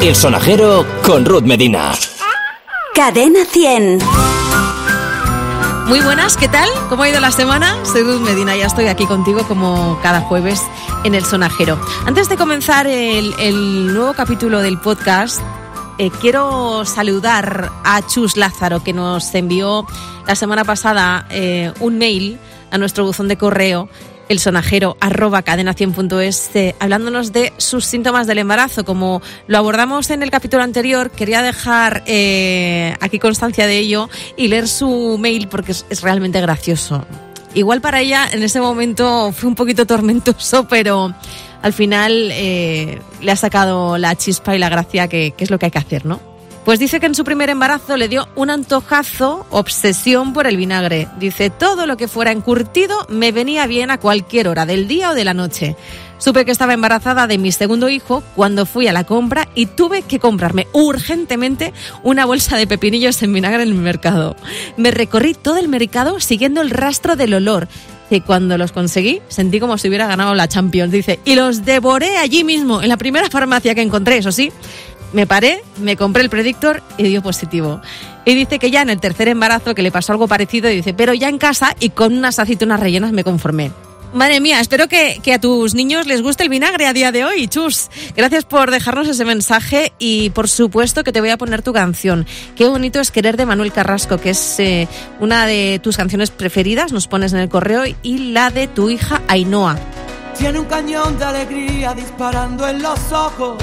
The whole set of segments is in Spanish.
El sonajero con Ruth Medina. Cadena 100. Muy buenas, ¿qué tal? ¿Cómo ha ido la semana? Soy Ruth Medina, ya estoy aquí contigo como cada jueves en El Sonajero. Antes de comenzar el, el nuevo capítulo del podcast, eh, quiero saludar a Chus Lázaro, que nos envió la semana pasada eh, un mail a nuestro buzón de correo el sonajero arroba cadena100.es eh, hablándonos de sus síntomas del embarazo. Como lo abordamos en el capítulo anterior, quería dejar eh, aquí constancia de ello y leer su mail porque es, realmente gracioso. Igual para ella en ese momento fue un poquito tormentoso, pero al final eh, le ha sacado la chispa y la gracia que es lo que hay que hacer, ¿no? Pues dice que en su primer embarazo le dio un antojazo, obsesión por el vinagre. Dice, todo lo que fuera encurtido me venía bien a cualquier hora del día o de la noche. Supe que estaba embarazada de mi segundo hijo cuando fui a la compra y tuve que comprarme urgentemente una bolsa de pepinillos en vinagre en el mercado. Me recorrí todo el mercado siguiendo el rastro del olor. Y cuando los conseguí, sentí como si hubiera ganado la Champions. Dice, y los devoré allí mismo, en la primera farmacia que encontré, eso sí. Me paré, me compré el predictor y dio positivo. Y dice que ya en el tercer embarazo que le pasó algo parecido, y dice, pero ya en casa y con unas aceitunas rellenas me conformé. Madre mía, espero que, que, a tus niños les guste el vinagre a día de hoy, chus. Gracias por dejarnos ese mensaje y por supuesto que te voy a poner tu canción. Qué bonito es querer de Manuel Carrasco, que es eh, una de tus canciones preferidas, nos pones en el correo, y la de tu hija Ainhoa. Tiene un cañón de alegría disparando en los ojos.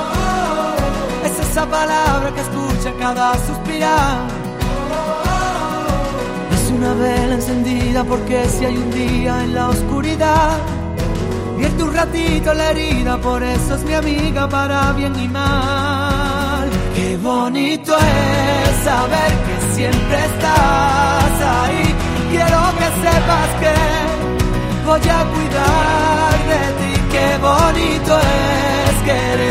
Es esa palabra que escucha cada suspirar. Es una vela encendida porque si hay un día en la oscuridad, vierte un ratito la herida, por eso es mi amiga para bien y mal. Qué bonito es saber que siempre estás ahí. Quiero que sepas que voy a cuidar de ti. Qué bonito es querer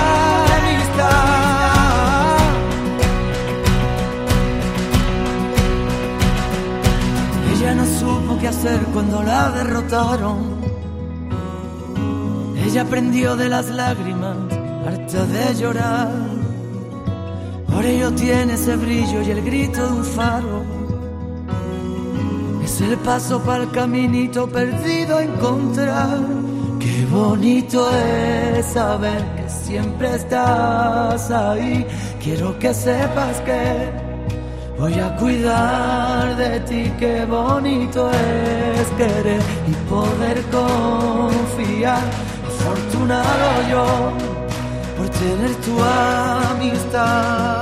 Ella no supo qué hacer cuando la derrotaron. Ella aprendió de las lágrimas, harta de llorar. Por ello tiene ese brillo y el grito de un faro. Es el paso para el caminito perdido a encontrar. Qué bonito es saber que siempre estás ahí. Quiero que sepas que voy a cuidar de ti. Qué bonito es querer y poder confiar. Afortunado yo por tener tu amistad.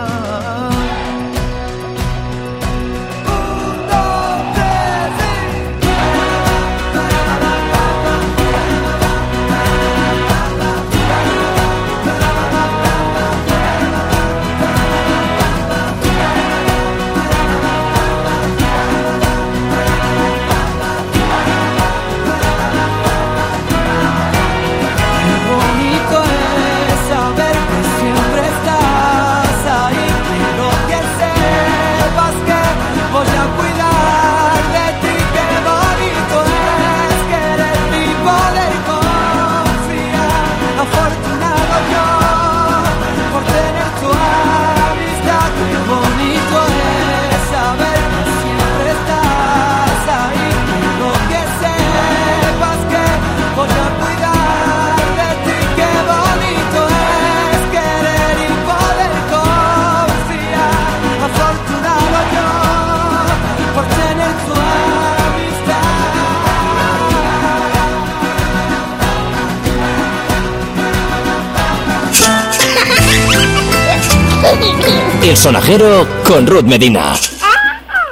El sonajero con Ruth Medina.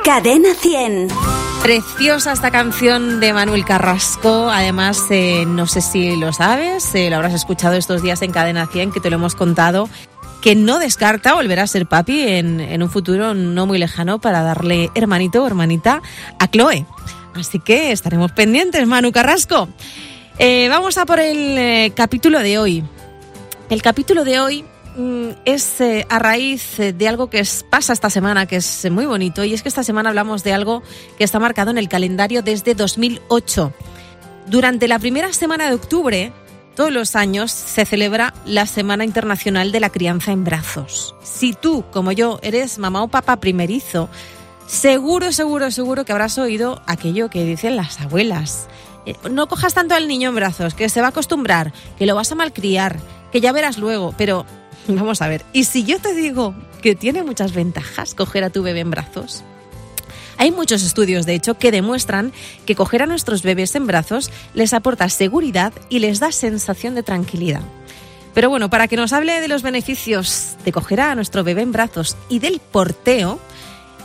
Cadena 100. Preciosa esta canción de Manuel Carrasco. Además, eh, no sé si lo sabes, eh, lo habrás escuchado estos días en Cadena 100, que te lo hemos contado, que no descarta volver a ser papi en, en un futuro no muy lejano para darle hermanito o hermanita a Chloe. Así que estaremos pendientes, Manu Carrasco. Eh, vamos a por el eh, capítulo de hoy. El capítulo de hoy es eh, a raíz eh, de algo que pasa esta semana, que es eh, muy bonito, y es que esta semana hablamos de algo que está marcado en el calendario desde 2008. Durante la primera semana de octubre, todos los años, se celebra la Semana Internacional de la Crianza en Brazos. Si tú, como yo, eres mamá o papá primerizo, seguro, seguro, seguro que habrás oído aquello que dicen las abuelas. No cojas tanto al niño en brazos, que se va a acostumbrar, que lo vas a malcriar, que ya verás luego, pero vamos a ver, ¿y si yo te digo que tiene muchas ventajas coger a tu bebé en brazos? Hay muchos estudios, de hecho, que demuestran que coger a nuestros bebés en brazos les aporta seguridad y les da sensación de tranquilidad. Pero bueno, para que nos hable de los beneficios de coger a nuestro bebé en brazos y del porteo,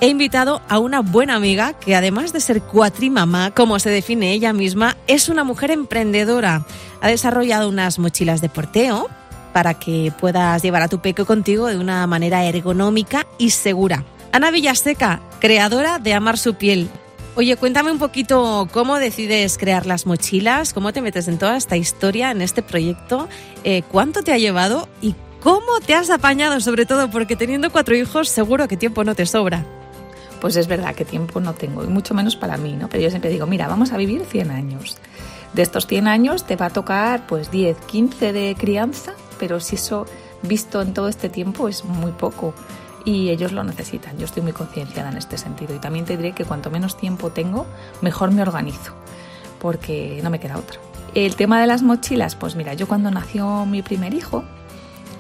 he invitado a una buena amiga que además de ser cuatrimamá, como se define ella misma, es una mujer emprendedora. Ha desarrollado unas mochilas de porteo para que puedas llevar a tu peque contigo de una manera ergonómica y segura. Ana Villaseca, creadora de Amar su piel. Oye, cuéntame un poquito cómo decides crear las mochilas, cómo te metes en toda esta historia, en este proyecto, eh, cuánto te ha llevado y cómo te has apañado, sobre todo porque teniendo cuatro hijos seguro que tiempo no te sobra. Pues es verdad que tiempo no tengo, y mucho menos para mí, ¿no? Pero yo siempre digo, mira, vamos a vivir 100 años. De estos 100 años te va a tocar pues 10, 15 de crianza, pero si eso visto en todo este tiempo es muy poco y ellos lo necesitan. Yo estoy muy concienciada en este sentido y también te diré que cuanto menos tiempo tengo, mejor me organizo, porque no me queda otra. El tema de las mochilas, pues mira, yo cuando nació mi primer hijo,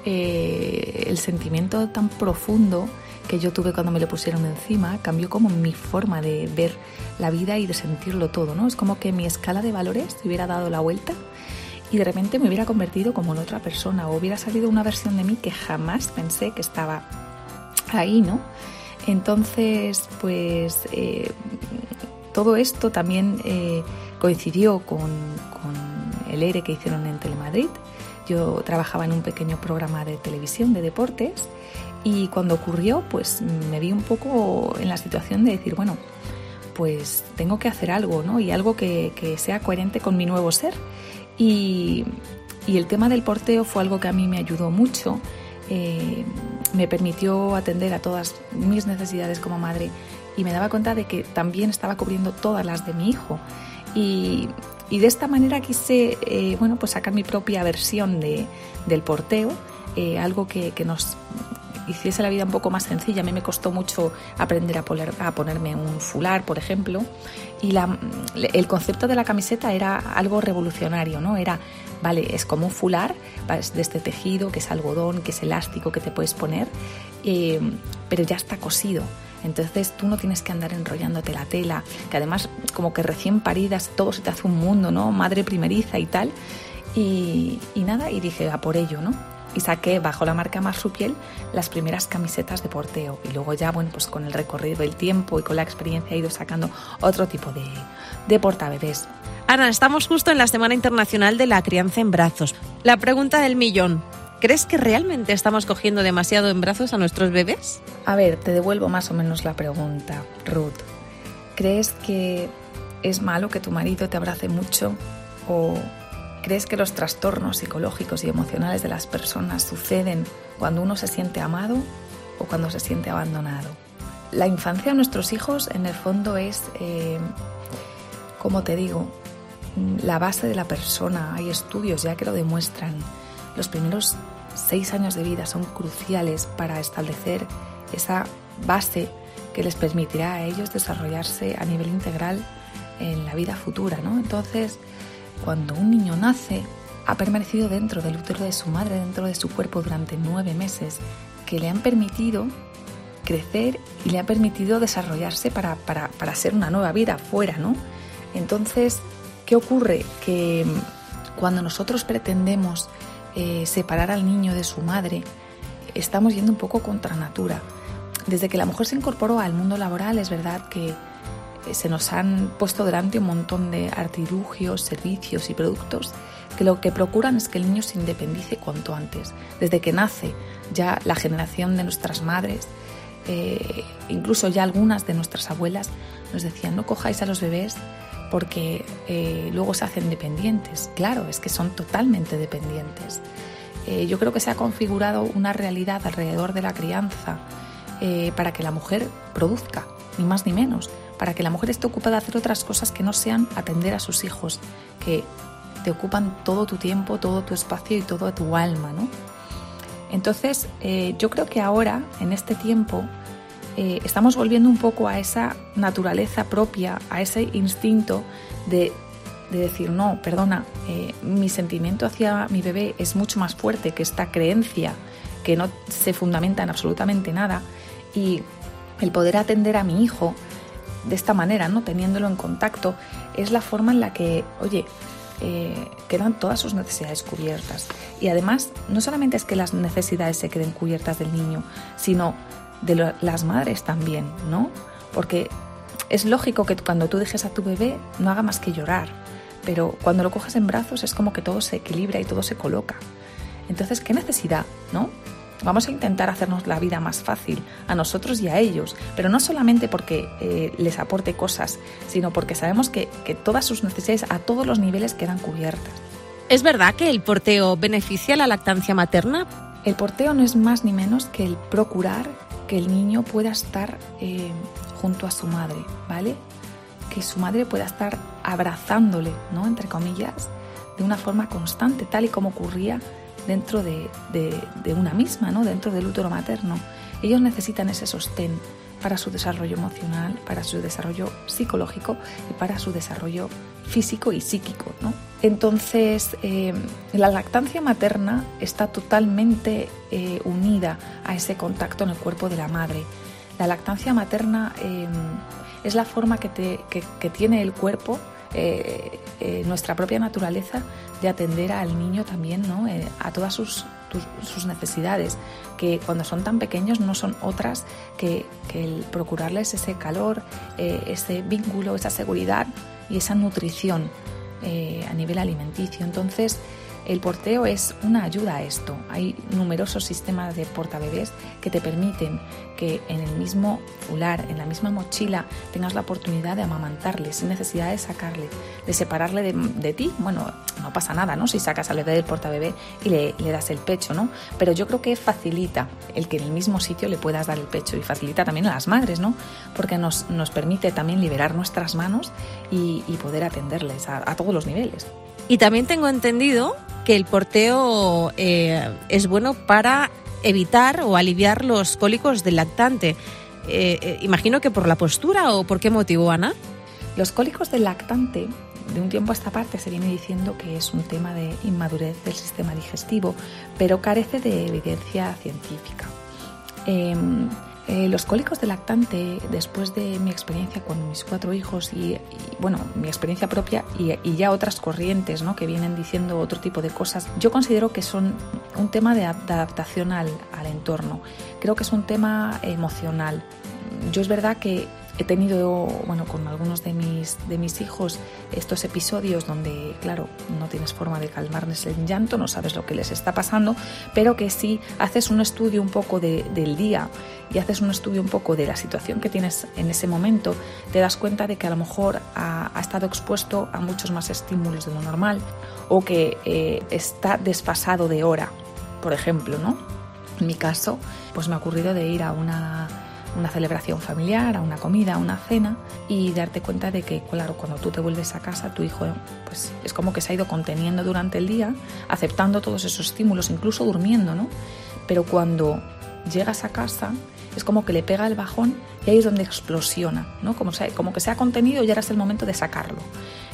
eh, el sentimiento tan profundo que yo tuve cuando me lo pusieron encima cambió como mi forma de ver la vida y de sentirlo todo, ¿no? Es como que mi escala de valores se hubiera dado la vuelta y de repente me hubiera convertido como en otra persona o hubiera salido una versión de mí que jamás pensé que estaba ahí, ¿no? Entonces, pues eh, todo esto también eh, coincidió con, con el ERE que hicieron en Telemadrid. Yo trabajaba en un pequeño programa de televisión de deportes y cuando ocurrió, pues me vi un poco en la situación de decir, bueno, pues tengo que hacer algo, ¿no? Y algo que, que sea coherente con mi nuevo ser. Y, y, el tema del porteo fue algo que a mí me ayudó mucho. Eh, me permitió atender a todas mis necesidades como madre y me daba cuenta de que también estaba cubriendo todas las de mi hijo. Y, y de esta manera quise eh, bueno, pues sacar mi propia versión de, del porteo, eh, algo que, que nos hiciese la vida un poco más sencilla. A mí me costó mucho aprender a, poner, a ponerme un fular, por ejemplo, y el concepto de la camiseta era algo revolucionario, ¿no? Era, vale, es como un fular es de este tejido, que es algodón, que es elástico, que te puedes poner, eh, pero ya está cosido. Entonces tú no tienes que andar enrollándote la tela, que además como que recién paridas todo se te hace un mundo, ¿no? Madre primeriza y tal. Y, y nada, y dije, a por ello, ¿no? Y saqué bajo la marca Más su piel las primeras camisetas de porteo y luego ya bueno pues con el recorrido del tiempo y con la experiencia he ido sacando otro tipo de, de portabebés. Ana, estamos justo en la Semana Internacional de la Crianza en Brazos. La pregunta del millón. ¿Crees que realmente estamos cogiendo demasiado en brazos a nuestros bebés? A ver, te devuelvo más o menos la pregunta, Ruth. ¿Crees que es malo que tu marido te abrace mucho o ¿Crees que los trastornos psicológicos y emocionales de las personas suceden cuando uno se siente amado o cuando se siente abandonado? La infancia de nuestros hijos en el fondo es, eh, como te digo, la base de la persona. Hay estudios ya que lo demuestran. Los primeros seis años de vida son cruciales para establecer esa base que les permitirá a ellos desarrollarse a nivel integral en la vida futura, ¿no? Entonces, cuando un niño nace, ha permanecido dentro del útero de su madre, dentro de su cuerpo durante nueve meses, que le han permitido crecer y le ha permitido desarrollarse para, para, para ser una nueva vida fuera, ¿no? Entonces, ¿qué ocurre? Que cuando nosotros pretendemos eh, separar al niño de su madre, estamos yendo un poco contra natura. desde que la mujer se incorporó al mundo laboral es verdad que se nos han puesto delante un montón de artilugios, servicios y productos que lo que procuran es que el niño se independice cuanto antes. Desde que nace ya la generación de nuestras madres, eh, incluso ya algunas de nuestras abuelas nos decían no cojáis a los bebés porque eh, luego se hacen dependientes. Claro, es que son totalmente dependientes. Eh, yo creo que se ha configurado una realidad alrededor de la crianza para que la mujer produzca, ni más ni menos, para que la mujer esté ocupada de hacer otras cosas que no sean atender a sus hijos, que te ocupan todo tu tiempo, todo tu espacio y todo tu alma, ¿no? Entonces, eh, yo creo que ahora, en este tiempo, eh, estamos volviendo un poco a esa naturaleza propia, a ese instinto de, decir, no, perdona, eh, mi sentimiento hacia mi bebé es mucho más fuerte que esta creencia que no se fundamenta en absolutamente nada y el poder atender a mi hijo de esta manera, ¿no? teniéndolo en contacto, es la forma en la que, oye, eh, quedan todas sus necesidades cubiertas. Y además, no solamente es que las necesidades se queden cubiertas del niño, sino de las madres también, ¿no? Porque es lógico que cuando tú dejes a tu bebé no haga más que llorar, pero cuando lo coges en brazos es como que todo se equilibra y todo se coloca. Entonces, ¿qué necesidad, no? Vamos a intentar hacernos la vida más fácil a nosotros y a ellos, pero no solamente porque eh, les aporte cosas, sino porque sabemos que, que todas sus necesidades a todos los niveles quedan cubiertas. ¿Es verdad que el porteo beneficia la lactancia materna? El porteo no es más ni menos que el procurar que el niño pueda estar eh, junto a su madre, ¿vale? Que su madre pueda estar abrazándole, ¿no? Entre comillas, de una forma constante, tal y como ocurría dentro de, una misma, ¿no? dentro del útero materno. Ellos necesitan ese sostén para su desarrollo emocional, para su desarrollo psicológico y para su desarrollo físico y psíquico. ¿no? Entonces, eh, la lactancia materna está totalmente eh, unida a ese contacto en el cuerpo de la madre. La lactancia materna eh, es la forma que tiene el cuerpo eh, eh, nuestra propia naturaleza de atender al niño también, ¿no? Eh, a todas sus, sus, necesidades, que cuando son tan pequeños no son otras que, que el procurarles ese calor, ese vínculo, esa seguridad y esa nutrición a nivel alimenticio. Entonces, el porteo es una ayuda a esto. Hay numerosos sistemas de portabebés que te permiten que en el mismo fular, en la misma mochila, tengas la oportunidad de amamantarle sin necesidad de sacarle, de separarle de, ti. Bueno, no pasa nada, ¿no? Si sacas al bebé del portabebé y le, das el pecho, ¿no? Pero yo creo que facilita el que en el mismo sitio le puedas dar el pecho y facilita también a las madres, ¿no? Porque nos, nos permite también liberar nuestras manos y, poder atenderles a todos los niveles. Y también tengo entendido que el porteo eh, es bueno para evitar o aliviar los cólicos del lactante. Eh, eh, imagino que por la postura o por qué motivo, Ana. Los cólicos del lactante, de un tiempo a esta parte se viene diciendo que es un tema de inmadurez del sistema digestivo, pero carece de evidencia científica. Eh, los cólicos de lactante, después de mi experiencia con mis cuatro hijos y, bueno, mi experiencia propia y, ya otras corrientes ¿no? que vienen diciendo otro tipo de cosas, yo considero que son un tema de, adaptación al, al entorno. Creo que es un tema emocional. Yo es verdad que He tenido, bueno, con algunos de mis, de mis hijos estos episodios donde, claro, no tienes forma de calmarles el llanto, no sabes lo que les está pasando, pero que si haces un estudio un poco del día y haces un estudio un poco de la situación que tienes en ese momento, te das cuenta de que a lo mejor ha, estado expuesto a muchos más estímulos de lo normal o que eh, está desfasado de hora, por ejemplo, ¿no? En mi caso, pues me ha ocurrido de ir a una una celebración familiar, a una comida, a una cena y darte cuenta de que, claro, cuando tú te vuelves a casa, tu hijo pues es como que se ha ido conteniendo durante el día, aceptando todos esos estímulos, incluso durmiendo, ¿no? Pero cuando llegas a casa es como que le pega el bajón y ahí es donde explosiona, ¿no? Como, como que se ha contenido y ahora es el momento de sacarlo.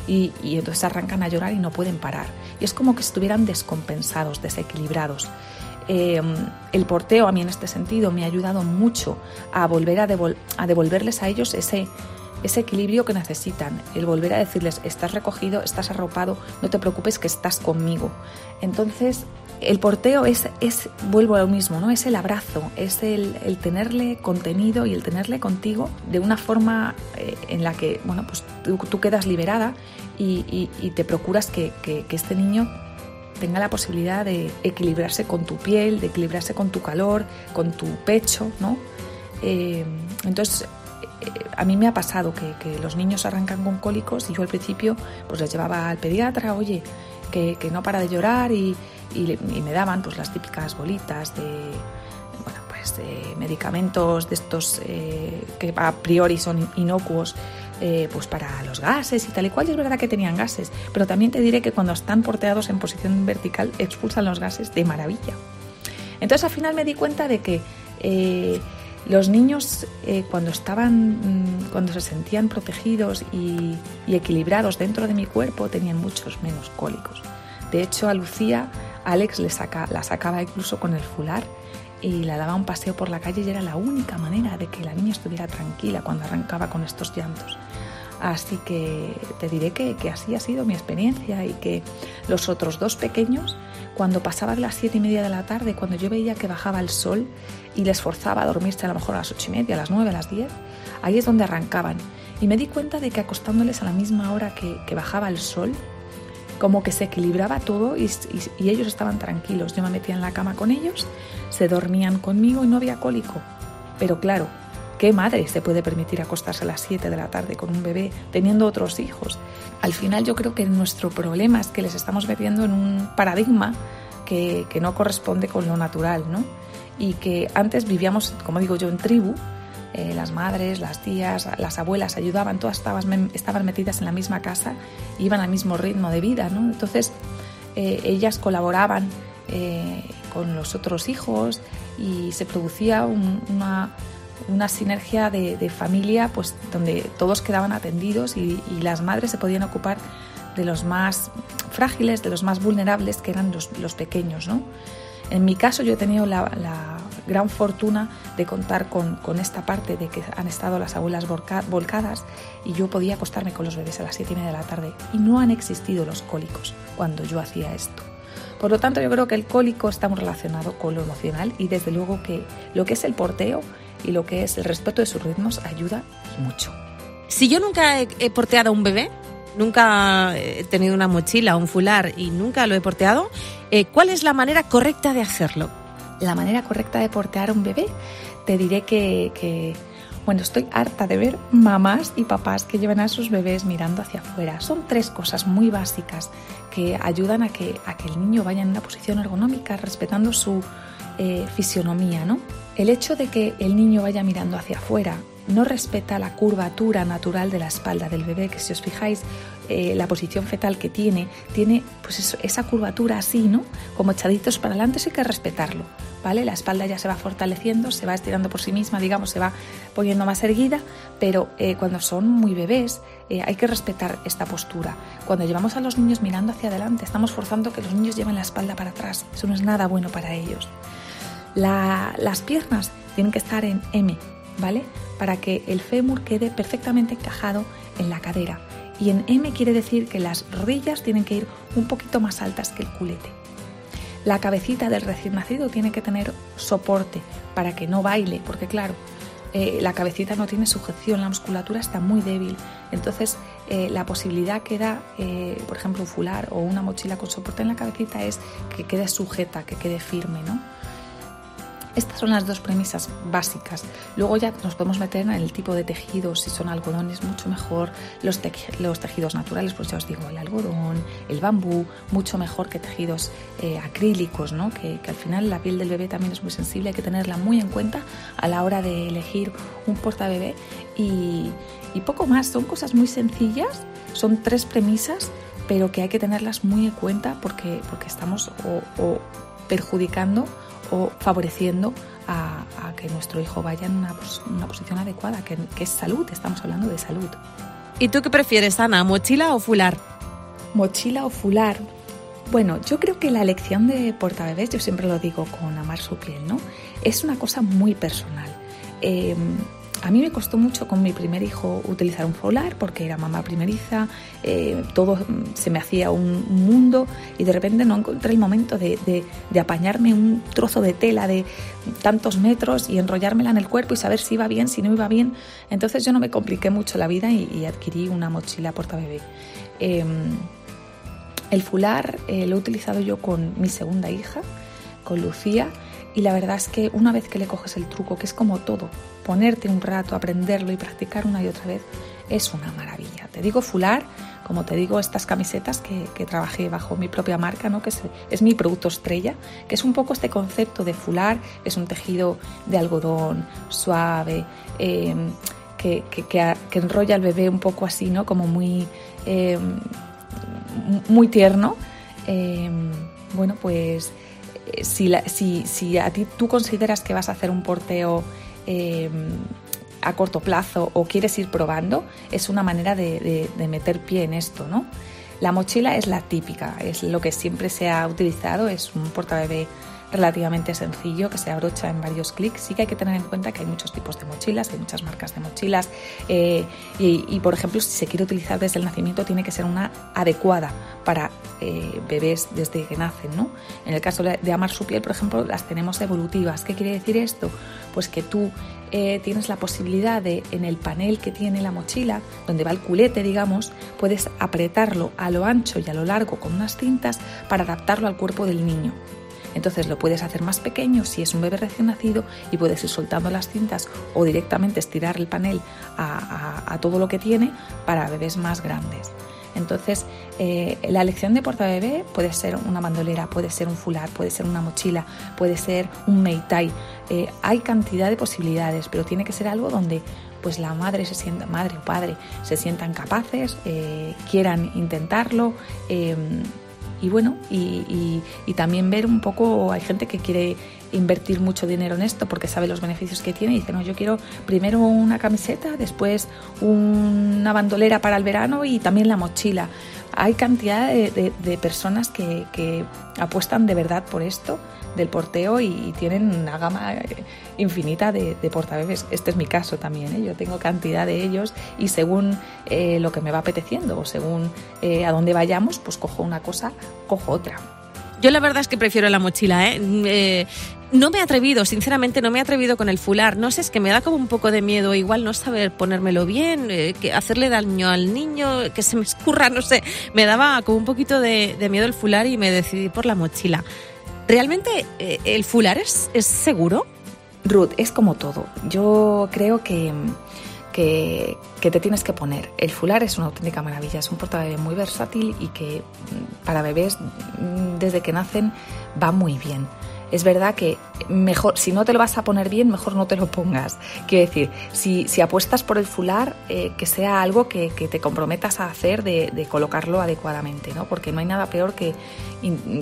Y, y entonces arrancan a llorar y no pueden parar. Y es como que estuvieran descompensados, desequilibrados. Eh, el porteo a mí en este sentido me ha ayudado mucho a volver a, devolverles a ellos ese, ese equilibrio que necesitan, el volver a decirles, estás recogido, estás arropado, no te preocupes que estás conmigo. Entonces, el porteo es, es, vuelvo a lo mismo, ¿no? Es el abrazo, es el, tenerle contenido y el tenerle contigo de una forma eh, en la que, bueno, pues tú, quedas liberada y, te procuras que, este niño tenga la posibilidad de equilibrarse con tu piel, de equilibrarse con tu calor, con tu pecho, ¿no? Eh, entonces, eh, a mí me ha pasado que, los niños arrancan con cólicos y yo al principio pues les llevaba al pediatra, oye, que, no para de llorar y, y, me daban pues las típicas bolitas de bueno, pues de medicamentos de estos eh, que a priori son inocuos eh, pues para los gases y tal y cual. Y es verdad que tenían gases pero también te diré que cuando están porteados en posición vertical expulsan los gases de maravilla. Entonces al final me di cuenta de que eh, los niños cuando estaban mm, cuando se sentían protegidos y, y equilibrados dentro de mi cuerpo tenían muchos menos cólicos. De hecho a Lucía Alex le saca, la sacaba incluso con el fular y la daba un paseo por la calle y era la única manera de que la niña estuviera tranquila cuando arrancaba con estos llantos. Así que te diré que, así ha sido mi experiencia y que los otros dos pequeños, cuando pasaban las siete y media de la tarde, cuando yo veía que bajaba el sol y les forzaba a dormirse a lo mejor a las ocho y media, a las nueve, a las diez, ahí es donde arrancaban. Y me di cuenta de que acostándoles a la misma hora que bajaba el sol, como que se equilibraba todo y, ellos estaban tranquilos. Yo me metía en la cama con ellos, se dormían conmigo y no había cólico. Pero claro, ¿qué madre se puede permitir acostarse a las 7 de la tarde con un bebé teniendo otros hijos? Al final yo creo que nuestro problema es que les estamos metiendo en un paradigma que, que no corresponde con lo natural, ¿no? Y que antes vivíamos, como digo yo, en tribu, eh, las madres, las tías, las abuelas ayudaban, todas estaban, estaban metidas en la misma casa, iban al mismo ritmo de vida, ¿no? Entonces eh, ellas colaboraban eh, con los otros hijos y se producía una, una, sinergia de, familia pues, donde todos quedaban atendidos y, las madres se podían ocupar de los más frágiles, de los más vulnerables, que eran los, los pequeños. ¿no? En mi caso yo he tenido la gran fortuna de contar con, esta parte de que han estado las abuelas volcadas y yo podía acostarme con los bebés a las 7 y media de la tarde y no han existido los cólicos cuando yo hacía esto. Por lo tanto, yo creo que el cólico está muy relacionado con lo emocional y desde luego que lo que es el porteo y lo que es el respeto de sus ritmos ayuda mucho. Si yo nunca he, porteado a un bebé, nunca he tenido una mochila, un fular y nunca lo he porteado, eh, ¿cuál es la manera correcta de hacerlo? la manera correcta de portear a un bebé, te diré que, bueno, estoy harta de ver mamás y papás que llevan a sus bebés mirando hacia afuera. Son tres cosas muy básicas que ayudan a que, a que el niño vaya en una posición ergonómica respetando su eh, fisionomía, ¿no? El hecho de que el niño vaya mirando hacia afuera no respeta la curvatura natural de la espalda del bebé, que si os fijáis, eh, la posición fetal que tiene, tiene pues esa curvatura así, ¿no? Como echaditos para adelante, eso hay que respetarlo, ¿vale? La espalda ya se va fortaleciendo, se va estirando por sí misma, digamos, se va poniendo más erguida, pero eh, cuando son muy bebés eh, hay que respetar esta postura. Cuando llevamos a los niños mirando hacia adelante, estamos forzando que los niños lleven la espalda para atrás, eso no es nada bueno para ellos. Las piernas tienen que estar en M, ¿vale? Para que el fémur quede perfectamente encajado en la cadera. Y en M quiere decir que las rodillas tienen que ir un poquito más altas que el culete. La cabecita del recién nacido tiene que tener soporte para que no baile, porque claro, eh, la cabecita no tiene sujeción, la musculatura está muy débil. Entonces, eh, la posibilidad que da, eh, por ejemplo, un fular o una mochila con soporte en la cabecita es que quede sujeta, que quede firme, ¿no? Estas son las dos premisas básicas. Luego ya nos podemos meter en el tipo de tejidos, si son algodones mucho mejor, los, tejidos naturales, pues ya os digo, el algodón, el bambú, mucho mejor que tejidos eh, acrílicos, ¿no? Que, al final la piel del bebé también es muy sensible, hay que tenerla muy en cuenta a la hora de elegir un portabebé y, y poco más, son cosas muy sencillas, son tres premisas, pero que hay que tenerlas muy en cuenta porque, porque estamos perjudicando o favoreciendo a, que nuestro hijo vaya en una, posición adecuada, que, es salud, estamos hablando de salud. ¿Y tú qué prefieres, Ana, mochila o fular? Mochila o fular. Bueno, yo creo que la elección de portabebés, yo siempre lo digo con amar su piel, ¿no? Es una cosa muy personal. Em, a mí me costó mucho con mi primer hijo utilizar un folar porque era mamá primeriza, eh, todo se me hacía un, mundo y de repente no encontré el momento de, de, apañarme un trozo de tela de tantos metros y enrollármela en el cuerpo y saber si iba bien, si no iba bien. Entonces yo no me compliqué mucho la vida y, adquirí una mochila porta bebé. Em, el fular eh, lo he utilizado yo con mi segunda hija, con Lucía y la verdad es que una vez que le coges el truco, que es como todo, ponerte un rato, aprenderlo y practicar una y otra vez, es una maravilla. Te digo fular, como te digo, estas camisetas que, trabajé bajo mi propia marca, ¿no? que es, mi producto estrella, que es un poco este concepto de fular, es un tejido de algodón suave, em, que, enrolla al bebé un poco así, ¿no? como muy, em, muy tierno. Em, bueno, pues eh, si, si, a ti tú consideras que vas a hacer un porteo em, a corto plazo o quieres ir probando, es una manera de, meter pie en esto, ¿no? La mochila es la típica, es lo que siempre se ha utilizado, es un portabebé relativamente sencillo que se abrocha en varios clics. Sí que hay que tener en cuenta que hay muchos tipos de mochilas, hay muchas marcas de mochilas eh, y, por ejemplo, si se quiere utilizar desde el nacimiento tiene que ser una adecuada para eh, bebés desde que nacen. ¿no? En el caso de Amar su piel, por ejemplo, las tenemos evolutivas. ¿Qué quiere decir esto? Pues que tú eh, tienes la posibilidad de, en el panel que tiene la mochila, donde va el culete, digamos, puedes apretarlo a lo ancho y a lo largo con unas cintas para adaptarlo al cuerpo del niño. Entonces lo puedes hacer más pequeño si es un bebé recién nacido y puedes ir soltando las cintas o directamente estirar el panel a, todo lo que tiene para bebés más grandes. Entonces, eh, la elección de portabebé puede ser una bandolera, puede ser un fular, puede ser una mochila, puede ser un meitai. Eh, hay cantidad de posibilidades, pero tiene que ser algo donde pues la madre se sienta, madre o padre se sientan capaces, eh, quieran intentarlo y bueno, y, también ver un poco, hay gente que quiere invertir mucho dinero en esto porque sabe los beneficios que tiene y dice, no, yo quiero primero una camiseta, después una bandolera para el verano y también la mochila. Hay cantidad de, personas que, apuestan de verdad por esto del porteo y, tienen una gama infinita de, de, portabebés. Este es mi caso también, ¿eh? yo tengo cantidad de ellos y según eh, lo que me va apeteciendo o según eh, a dónde vayamos, pues cojo una cosa, cojo otra. Yo la verdad es que prefiero la mochila, ¿eh? no me he atrevido, sinceramente no me he atrevido con el fular. No sé, es que me da como un poco de miedo, igual no saber ponérmelo bien, que hacerle daño al niño, que se me escurra, no sé. Me daba como un poquito de, miedo el fular y me decidí por la mochila. ¿Realmente eh, el fular es, seguro? Ruth, es como todo. Yo creo que, que, te tienes que poner. El fular es una auténtica maravilla, es un portabebé muy versátil y que mm, para bebés mm, desde que nacen va muy bien es verdad que mejor, si no te lo vas a poner bien, mejor no te lo pongas. Quiero decir, si, si apuestas por el fular, eh, que sea algo que, te comprometas a hacer de, colocarlo adecuadamente, ¿no? Porque no hay nada peor que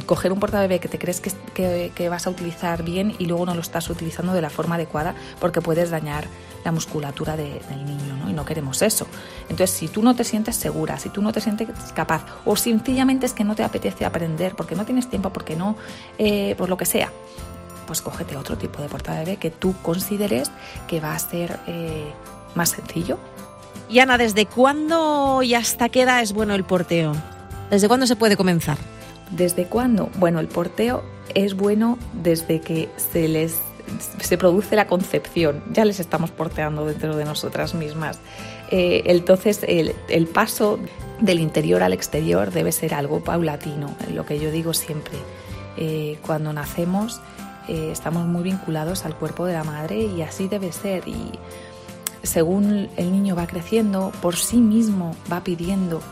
coger un portabebé que te crees que, que, vas a utilizar bien y luego no lo estás utilizando de la forma adecuada porque puedes dañar la musculatura del niño, ¿no? Y no queremos eso. Entonces, si tú no te sientes segura, si tú no te sientes capaz, o sencillamente es que no te apetece aprender, porque no tienes tiempo, porque no, eh, por lo que sea, pues cógete otro tipo de portabebé que tú consideres que va a ser eh, más sencillo. Y Ana, ¿desde cuándo y hasta qué edad es bueno el porteo? ¿Desde cuándo se puede comenzar? ¿Desde cuándo? Bueno, el porteo es bueno desde que se les se produce la concepción, ya les estamos porteando dentro de nosotras mismas. Eh, entonces, el, paso del interior al exterior debe ser algo paulatino, lo que yo digo siempre. Eh, cuando nacemos eh, estamos muy vinculados al cuerpo de la madre y así debe ser. Y según el niño va creciendo, por sí mismo va pidiendo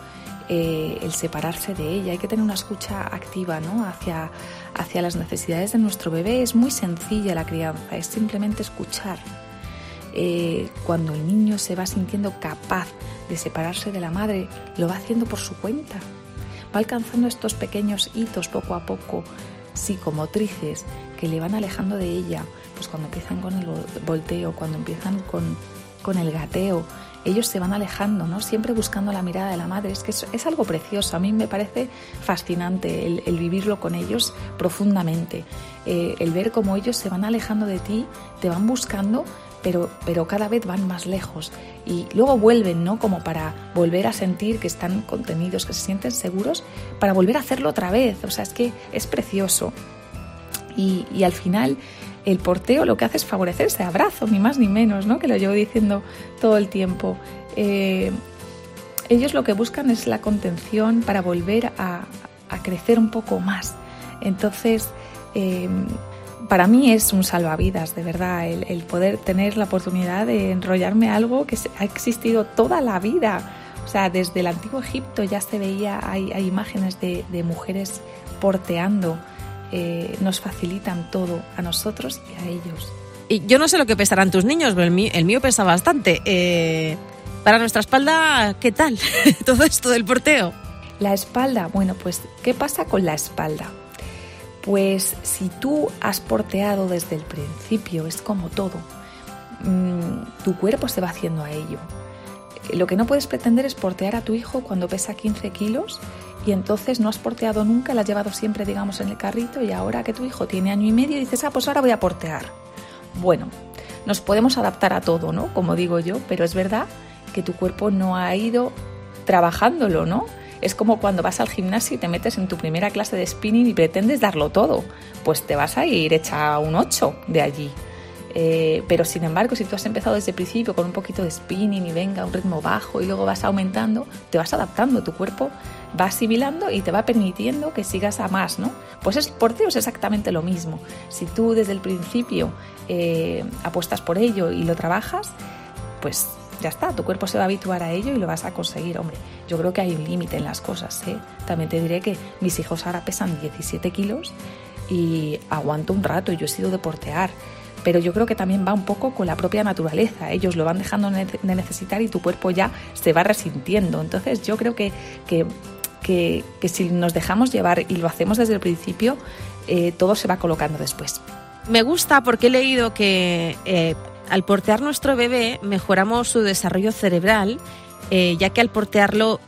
el separarse de ella. Hay que tener una escucha activa ¿no? hacia, hacia las necesidades de nuestro bebé. Es muy sencilla la crianza, es simplemente escuchar. Eh, cuando el niño se va sintiendo capaz de separarse de la madre, lo va haciendo por su cuenta. Va alcanzando estos pequeños hitos poco a poco, psicomotrices, que le van alejando de ella. Pues cuando empiezan con el volteo, cuando empiezan con, con el gateo, ellos se van alejando, ¿no? Siempre buscando la mirada de la madre. Es que es, algo precioso. A mí me parece fascinante el, vivirlo con ellos profundamente. Eh, el ver cómo ellos se van alejando de ti, te van buscando pero, pero cada vez van más lejos y luego vuelven, ¿no? Como para volver a sentir que están contenidos, que se sienten seguros, para volver a hacerlo otra vez. O sea, es que es precioso. Y, y al final el porteo lo que hace es favorecer ese abrazo, ni más ni menos, ¿no? Que lo llevo diciendo todo el tiempo. Eh, ellos lo que buscan es la contención para volver a, crecer un poco más. Entonces, eh, para mí es un salvavidas, de verdad, el, poder tener la oportunidad de enrollarme algo que ha existido toda la vida. O sea, desde el antiguo Egipto ya se veía, hay, imágenes de, mujeres porteando, eh, nos facilitan todo a nosotros y a ellos. Y yo no sé lo que pesarán tus niños, pero el mío, el mío pesa bastante. Eh, para nuestra espalda, ¿qué tal todo esto del porteo? La espalda, bueno, pues, ¿qué pasa con la espalda? Pues si tú has porteado desde el principio, es como todo, mm, tu cuerpo se va haciendo a ello. Lo que no puedes pretender es portear a tu hijo cuando pesa 15 kilos y entonces no has porteado nunca, la has llevado siempre, digamos, en el carrito y ahora que tu hijo tiene año y medio dices, ah, pues ahora voy a portear. Bueno, nos podemos adaptar a todo, ¿no? Como digo yo, pero es verdad que tu cuerpo no ha ido trabajándolo, ¿no? Es como cuando vas al gimnasio y te metes en tu primera clase de spinning y pretendes darlo todo, pues te vas a ir hecha un 8 de allí. Eh, pero sin embargo, si tú has empezado desde el principio con un poquito de spinning y venga, un ritmo bajo y luego vas aumentando, te vas adaptando, tu cuerpo va asimilando y te va permitiendo que sigas a más, ¿no? Pues es, por Dios es exactamente lo mismo. Si tú desde el principio eh, apuestas por ello y lo trabajas, pues ya está, tu cuerpo se va a habituar a ello y lo vas a conseguir. Hombre, yo creo que hay un límite en las cosas. ¿eh? También te diré que mis hijos ahora pesan 17 kilos y aguanto un rato. Yo he sido de portear. Pero yo creo que también va un poco con la propia naturaleza. Ellos lo van dejando de necesitar y tu cuerpo ya se va resintiendo. Entonces yo creo que, que, que, si nos dejamos llevar y lo hacemos desde el principio, eh, todo se va colocando después. Me gusta porque he leído que eh, al portear nuestro bebé mejoramos su desarrollo cerebral, eh, ya que al portearlo,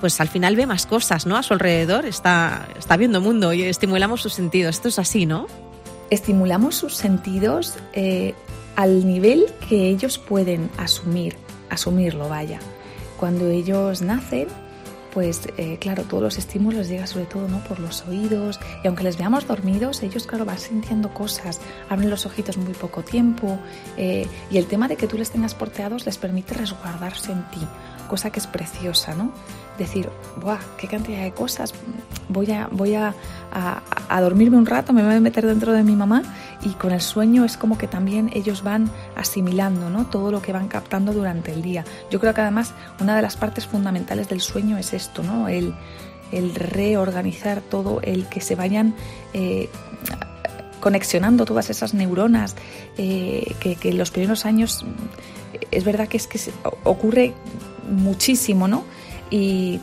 pues al final ve más cosas, ¿no? A su alrededor, está, está viendo mundo y estimulamos sus sentidos. Esto es así, ¿no? Estimulamos sus sentidos eh, al nivel que ellos pueden asumir, asumirlo, vaya. Cuando ellos nacen, pues eh, claro, todos los estímulos llegan sobre todo ¿no? por los oídos y aunque les veamos dormidos, ellos claro van sintiendo cosas, abren los ojitos muy poco tiempo eh, y el tema de que tú les tengas porteados les permite resguardarse en ti, cosa que es preciosa, ¿no? Decir, ¡buah! ¡Qué cantidad de cosas! Voy a, voy a, a dormirme un rato, me voy a meter dentro de mi mamá y con el sueño es como que también ellos van asimilando ¿no? todo lo que van captando durante el día. Yo creo que además una de las partes fundamentales del sueño es esto, ¿no? el, el reorganizar todo, el que se vayan eh, conexionando todas esas neuronas, eh, que, en los primeros años es verdad que es que ocurre muchísimo, ¿no? Y,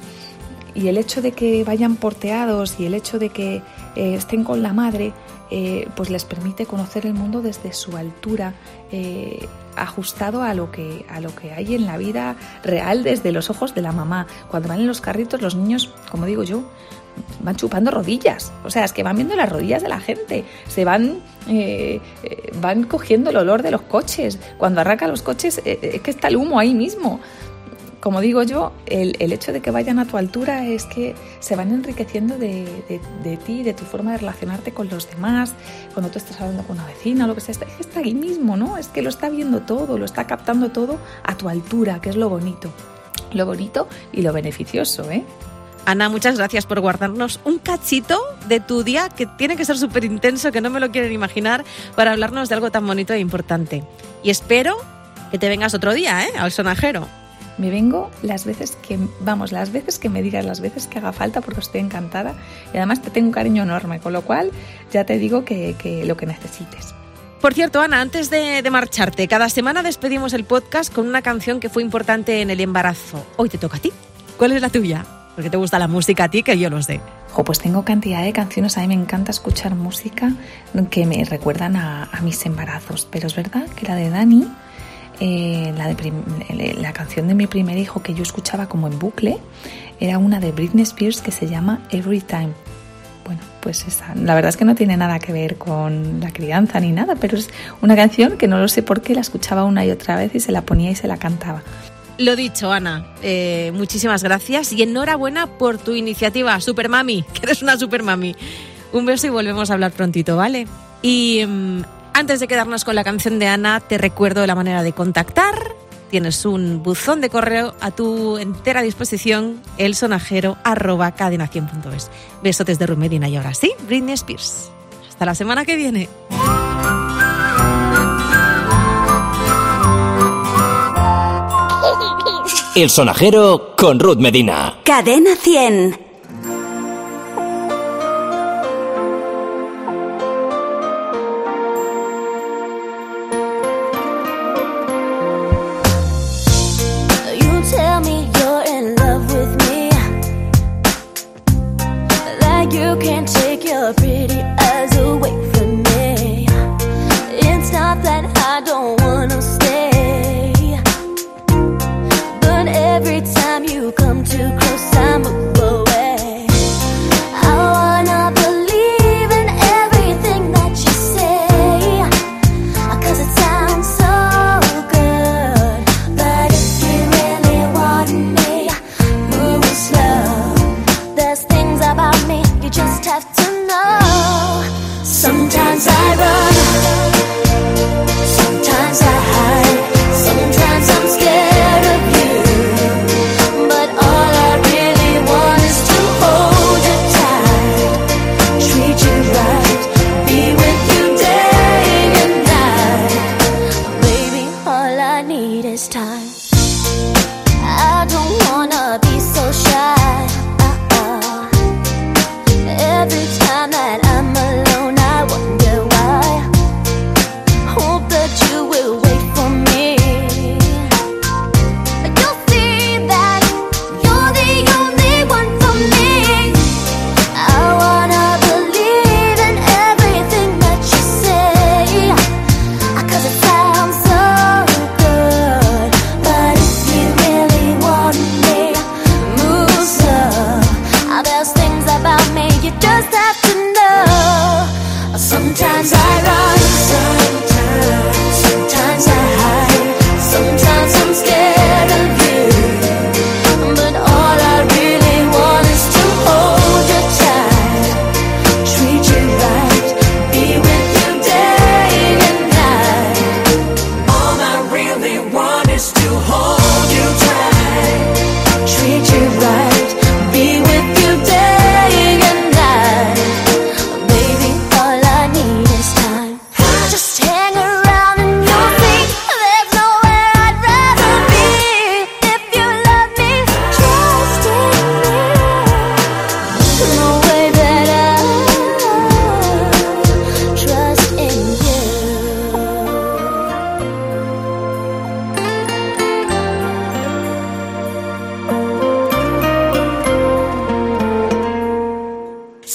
el hecho de que vayan porteados y el hecho de que eh, estén con la madre, eh, pues les permite conocer el mundo desde su altura, eh, ajustado a lo, que, a lo que hay en la vida real desde los ojos de la mamá. Cuando van en los carritos, los niños, como digo yo, van chupando rodillas. O sea, es que van viendo las rodillas de la gente, se van, eh, van cogiendo el olor de los coches. Cuando arrancan los coches, es que está el humo ahí mismo como digo yo, el, hecho de que vayan a tu altura es que se van enriqueciendo de, de, ti, de tu forma de relacionarte con los demás, cuando tú estás hablando con una vecina lo que sea, está, está ahí mismo, ¿no? Es que lo está viendo todo, lo está captando todo a tu altura, que es lo bonito. Lo bonito y lo beneficioso, ¿eh? Ana, muchas gracias por guardarnos un cachito de tu día que tiene que ser súper intenso, que no me lo quieren imaginar, para hablarnos de algo tan bonito e importante. Y espero que te vengas otro día, ¿eh? Al sonajero. Me vengo las veces que, vamos, las veces que me digas, las veces que haga falta, porque estoy encantada y además te tengo un cariño enorme, con lo cual ya te digo que, lo que necesites. Por cierto, Ana, antes de, marcharte, cada semana despedimos el podcast con una canción que fue importante en el embarazo. Hoy te toca a ti. ¿Cuál es la tuya? Porque te gusta la música a ti, que yo lo sé. Jo, pues tengo cantidad de canciones. A mí me encanta escuchar música que me recuerdan a, a mis embarazos. Pero es verdad que la de Dani eh, la, la canción de mi primer hijo que yo escuchaba como en bucle era una de Britney Spears que se llama Every Time. bueno, pues esa. La verdad es que no tiene nada que ver con la crianza ni nada, pero es una canción que no lo sé por qué la escuchaba una y otra vez y se la ponía y se la cantaba. Lo dicho, Ana, eh, muchísimas gracias y enhorabuena por tu iniciativa, Super Mami, que eres una Super Mami. Un beso y volvemos a hablar prontito, ¿vale? Y mm, antes de quedarnos con la canción de Ana, te recuerdo la manera de contactar. Tienes un buzón de correo a tu entera disposición, elsonajero arroba cadenacien.es. Besotes de Rumedina y ahora sí, Britney Spears. Hasta la semana que viene. El sonajero con Ruth Medina. Cadena 100.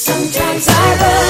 Sometimes I run.